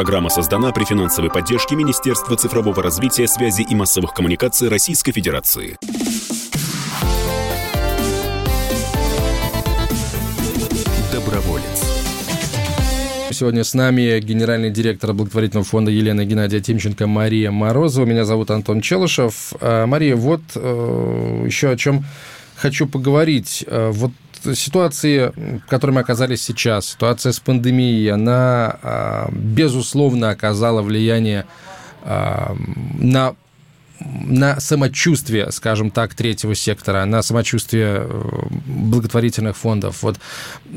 Программа создана при финансовой поддержке Министерства цифрового развития, связи и массовых коммуникаций Российской Федерации. Доброволец. Сегодня с нами генеральный директор благотворительного фонда Елена Геннадия Тимченко Мария Морозова. Меня зовут Антон Челышев. А, Мария, вот э, еще о чем хочу поговорить. Э, вот ситуации, в которой мы оказались сейчас, ситуация с пандемией, она, а, безусловно, оказала влияние а, на на самочувствие, скажем так, третьего сектора, на самочувствие э, благотворительных фондов. Вот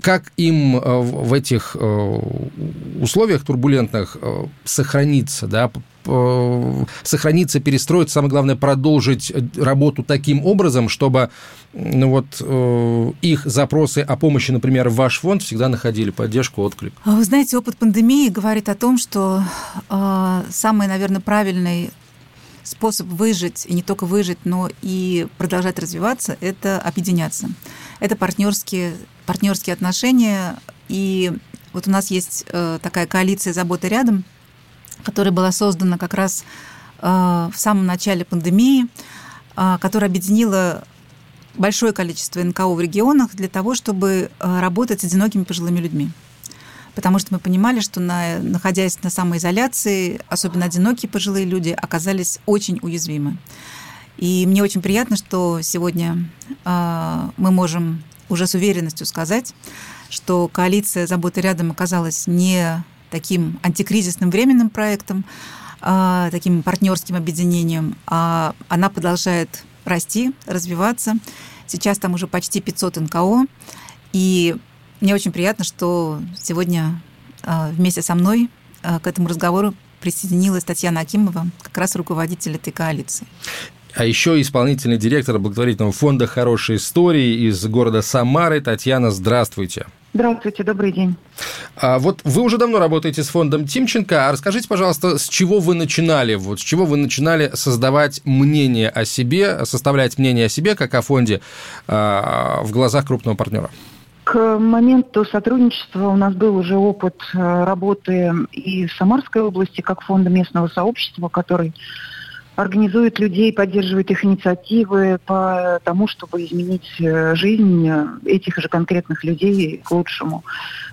как им э, в этих э, условиях турбулентных сохраниться, да, сохраниться, перестроиться, самое главное, продолжить работу таким образом, чтобы ну вот, их запросы о помощи, например, в ваш фонд всегда находили поддержку, отклик? А вы знаете, опыт пандемии говорит о том, что э, самый, наверное, правильный способ выжить, и не только выжить, но и продолжать развиваться, это объединяться. Это партнерские, партнерские отношения. И вот у нас есть э, такая коалиция «Забота рядом», которая была создана как раз э, в самом начале пандемии, э, которая объединила большое количество НКО в регионах для того, чтобы работать с одинокими пожилыми людьми потому что мы понимали, что на, находясь на самоизоляции, особенно одинокие пожилые люди оказались очень уязвимы. И мне очень приятно, что сегодня э, мы можем уже с уверенностью сказать, что коалиция «Забота рядом» оказалась не таким антикризисным временным проектом, э, таким партнерским объединением, а она продолжает расти, развиваться. Сейчас там уже почти 500 НКО, и мне очень приятно, что сегодня а, вместе со мной а, к этому разговору присоединилась Татьяна Акимова, как раз руководитель этой коалиции. А еще исполнительный директор благотворительного фонда «Хорошие истории» из города Самары. Татьяна, здравствуйте. Здравствуйте, добрый день. А вот вы уже давно работаете с фондом Тимченко. А расскажите, пожалуйста, с чего вы начинали? Вот с чего вы начинали создавать мнение о себе, составлять мнение о себе, как о фонде, а, в глазах крупного партнера? К моменту сотрудничества у нас был уже опыт э, работы и в Самарской области, как фонда местного сообщества, который организует людей, поддерживает их инициативы по тому, чтобы изменить э, жизнь этих же конкретных людей к лучшему.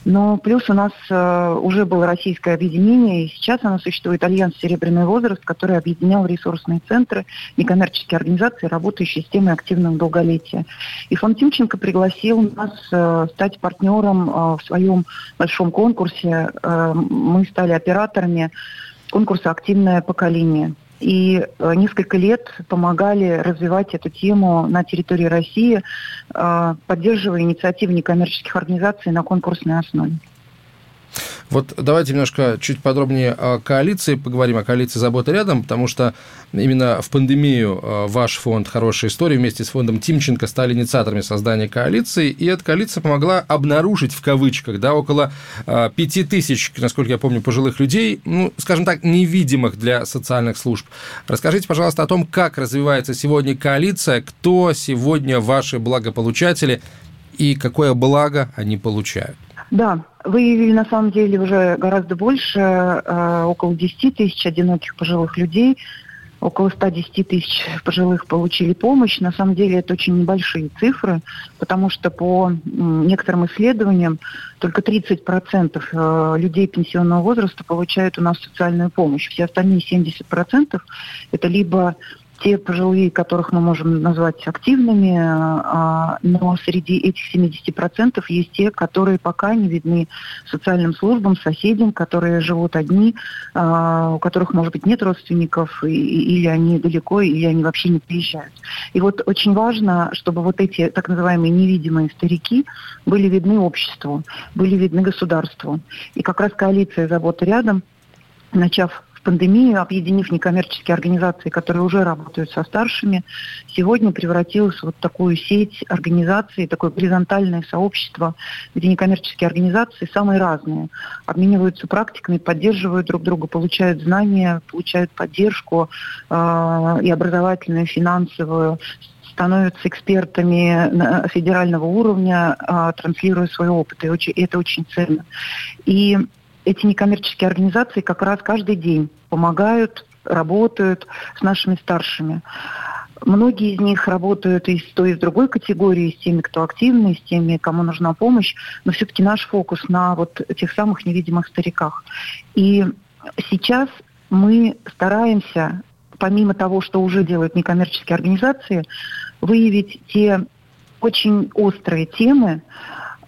Но плюс у нас э, уже было российское объединение, и сейчас оно существует Альянс «Серебряный возраст», который объединял ресурсные центры, некоммерческие организации, работающие с темой активного долголетия. И фонд Тимченко пригласил нас э, стать партнером в своем большом конкурсе. Мы стали операторами конкурса «Активное поколение» и э, несколько лет помогали развивать эту тему на территории России, э, поддерживая инициативы некоммерческих организаций на конкурсной основе. Вот давайте немножко чуть подробнее о коалиции поговорим, о коалиции «Забота рядом», потому что именно в пандемию э, ваш фонд «Хорошая история» вместе с фондом Тимченко стали инициаторами создания коалиции, и эта коалиция помогла обнаружить, в кавычках, да, около э, пяти тысяч, насколько я помню, пожилых людей, ну, скажем так, невидимых для социальных служб. Расскажите, пожалуйста, о том, как развивается сегодня коалиция, кто сегодня ваши благополучатели и какое благо они получают. Да, выявили на самом деле уже гораздо больше, э, около 10 тысяч одиноких пожилых людей, около 110 тысяч пожилых получили помощь. На самом деле это очень небольшие цифры, потому что по некоторым исследованиям только 30% э, людей пенсионного возраста получают у нас социальную помощь. Все остальные 70% это либо те пожилые, которых мы можем назвать активными, а, но среди этих 70% есть те, которые пока не видны социальным службам, соседям, которые живут одни, а, у которых, может быть, нет родственников, или они далеко, или они вообще не приезжают. И вот очень важно, чтобы вот эти так называемые невидимые старики были видны обществу, были видны государству. И как раз коалиция «Забота рядом», начав пандемию, объединив некоммерческие организации, которые уже работают со старшими, сегодня превратилась в вот такую сеть организаций, такое горизонтальное сообщество, где некоммерческие организации самые разные, обмениваются практиками, поддерживают друг друга, получают знания, получают поддержку э, и образовательную, и финансовую, становятся экспертами федерального уровня, э, транслируя свой опыт. И это очень ценно. И эти некоммерческие организации как раз каждый день помогают, работают с нашими старшими. Многие из них работают и с той, и с другой категории, с теми, кто активный, с теми, кому нужна помощь, но все-таки наш фокус на вот тех самых невидимых стариках. И сейчас мы стараемся, помимо того, что уже делают некоммерческие организации, выявить те очень острые темы,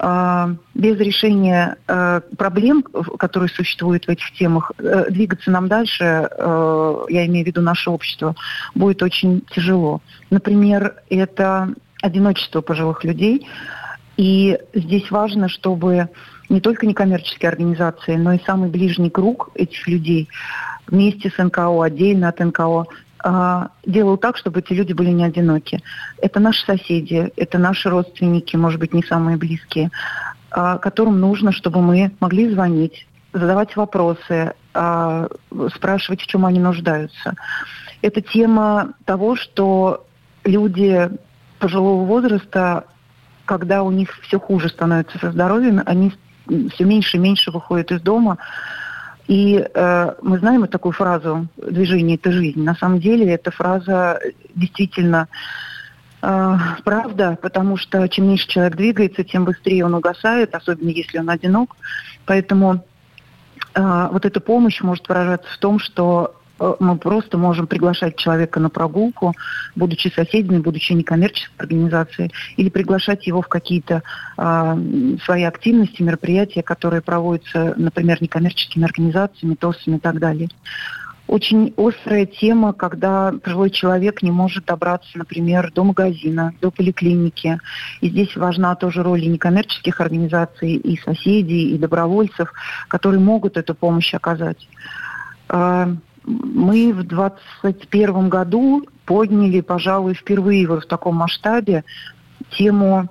без решения а, проблем, которые существуют в этих темах, э, двигаться нам дальше, э, я имею в виду наше общество, будет очень тяжело. Например, это одиночество пожилых людей. И здесь важно, чтобы не только некоммерческие организации, но и самый ближний круг этих людей вместе с НКО, отдельно от НКО, а, делал так, чтобы эти люди были не одиноки. Это наши соседи, это наши родственники, может быть, не самые близкие, а, которым нужно, чтобы мы могли звонить, задавать вопросы, а, спрашивать, в чем они нуждаются. Это тема того, что люди пожилого возраста, когда у них все хуже становится со здоровьем, они все меньше и меньше выходят из дома, и э, мы знаем такую фразу «движение – это жизнь». На самом деле эта фраза действительно э, правда, потому что чем меньше человек двигается, тем быстрее он угасает, особенно если он одинок. Поэтому э, вот эта помощь может выражаться в том, что мы просто можем приглашать человека на прогулку, будучи соседями, будучи некоммерческой организацией, или приглашать его в какие-то э, свои активности, мероприятия, которые проводятся, например, некоммерческими организациями, ТОСами и так далее. Очень острая тема, когда пожилой человек не может добраться, например, до магазина, до поликлиники. И здесь важна тоже роль и некоммерческих организаций, и соседей, и добровольцев, которые могут эту помощь оказать. А, мы в 2021 году подняли, пожалуй, впервые в таком масштабе тему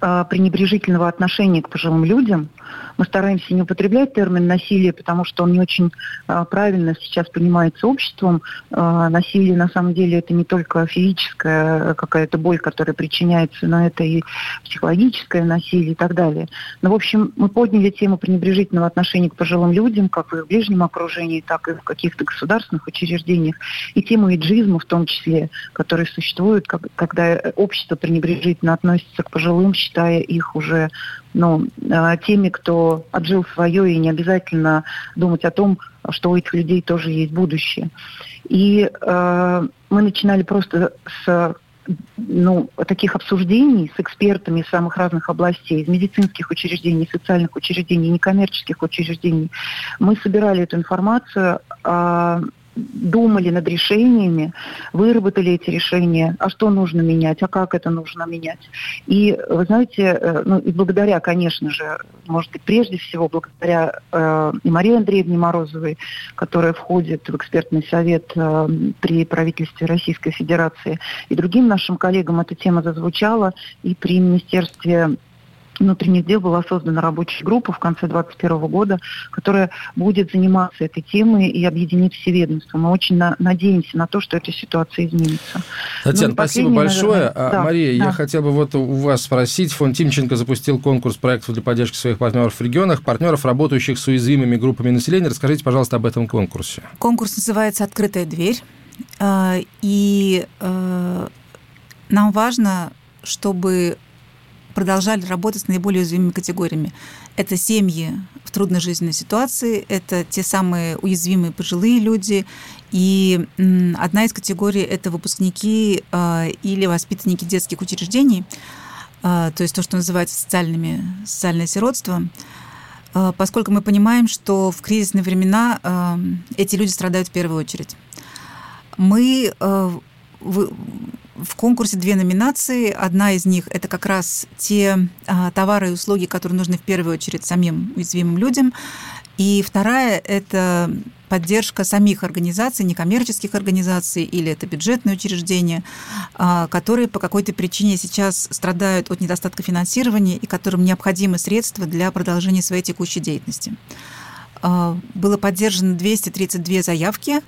э, пренебрежительного отношения к пожилым людям – мы стараемся не употреблять термин насилие, потому что он не очень а, правильно сейчас понимается обществом. А, насилие на самом деле это не только физическая какая-то боль, которая причиняется, но это и психологическое насилие и так далее. Но, в общем, мы подняли тему пренебрежительного отношения к пожилым людям, как в их ближнем окружении, так и в каких-то государственных учреждениях, и тему иджизма в том числе, который существует, когда общество пренебрежительно относится к пожилым, считая их уже ну, а, теми, кто отжил свое, и не обязательно думать о том, что у этих людей тоже есть будущее. И э, мы начинали просто с ну, таких обсуждений с экспертами самых разных областей, из медицинских учреждений, социальных учреждений, некоммерческих учреждений. Мы собирали эту информацию, э, думали над решениями, выработали эти решения, а что нужно менять, а как это нужно менять. И, вы знаете, э, ну и благодаря, конечно же, может быть, прежде всего благодаря э, и Марии Андреевне Морозовой, которая входит в экспертный совет э, при правительстве Российской Федерации, и другим нашим коллегам эта тема зазвучала, и при Министерстве внутренних дел была создана рабочая группа в конце 2021 года, которая будет заниматься этой темой и объединить все ведомства. Мы очень на, надеемся на то, что эта ситуация изменится. Татьяна, ну, спасибо большое. Наверное, да, Мария, да. я хотел бы вот у вас спросить. Фонд Тимченко запустил конкурс проектов для поддержки своих партнеров в регионах, партнеров, работающих с уязвимыми группами населения. Расскажите, пожалуйста, об этом конкурсе. Конкурс называется «Открытая дверь». А, и э, нам важно, чтобы продолжали работать с наиболее уязвимыми категориями. Это семьи в трудной жизненной ситуации, это те самые уязвимые пожилые люди, и одна из категорий – это выпускники а, или воспитанники детских учреждений, а, то есть то, что называется социальными, социальное сиротство, а, поскольку мы понимаем, что в кризисные времена эти люди страдают в первую очередь. Мы в конкурсе две номинации. Одна из них это как раз те а, товары и услуги, которые нужны в первую очередь самим уязвимым людям. И вторая это поддержка самих организаций, некоммерческих организаций или это бюджетные учреждения, а, которые по какой-то причине сейчас страдают от недостатка финансирования и которым необходимы средства для продолжения своей текущей деятельности. А, было поддержано 232 заявки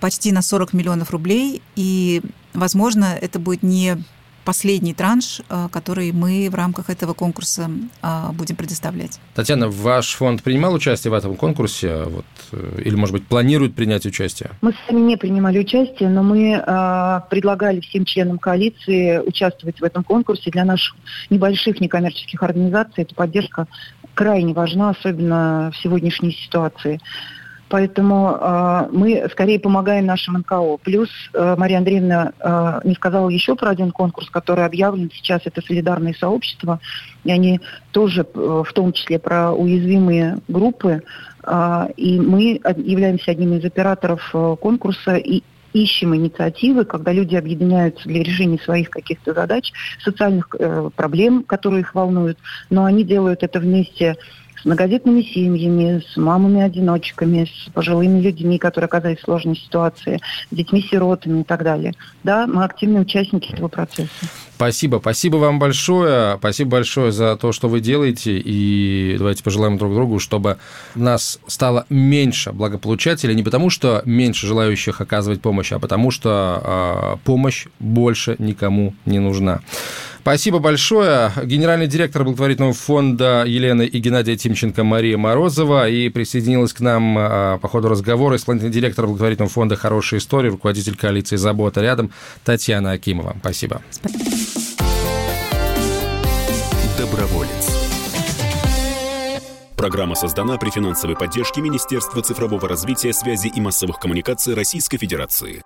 почти на 40 миллионов рублей, и, возможно, это будет не последний транш, э, который мы в рамках этого конкурса э, будем предоставлять. Татьяна, ваш фонд принимал участие в этом конкурсе? Вот, э, или, может быть, планирует принять участие? Мы сами не принимали участие, но мы э, предлагали всем членам коалиции участвовать в этом конкурсе. Для наших небольших некоммерческих организаций эта поддержка крайне важна, особенно в сегодняшней ситуации. Поэтому э, мы скорее помогаем нашим НКО. Плюс э, Мария Андреевна э, не сказала еще про один конкурс, который объявлен сейчас. Это солидарные сообщества. И они тоже э, в том числе про уязвимые группы. Э, и мы являемся одним из операторов э, конкурса. И ищем инициативы, когда люди объединяются для решения своих каких-то задач, социальных э, проблем, которые их волнуют, но они делают это вместе с многодетными семьями, с мамами-одиночками, с пожилыми людьми, которые оказались в сложной ситуации, с детьми-сиротами и так далее. Да, мы активные участники этого процесса. Спасибо. Спасибо вам большое. Спасибо большое за то, что вы делаете. И давайте пожелаем друг другу, чтобы нас стало меньше благополучателей. Не потому, что меньше желающих оказывать помощь, а потому, что э, помощь больше никому не нужна. Спасибо большое. Генеральный директор благотворительного фонда Елена и Геннадия Тимченко Мария Морозова. И присоединилась к нам а, по ходу разговора исполнительный директор благотворительного фонда «Хорошая история», руководитель коалиции «Забота рядом» Татьяна Акимова. Спасибо. Доброволец. Программа создана при финансовой поддержке Министерства цифрового развития, связи и массовых коммуникаций Российской Федерации.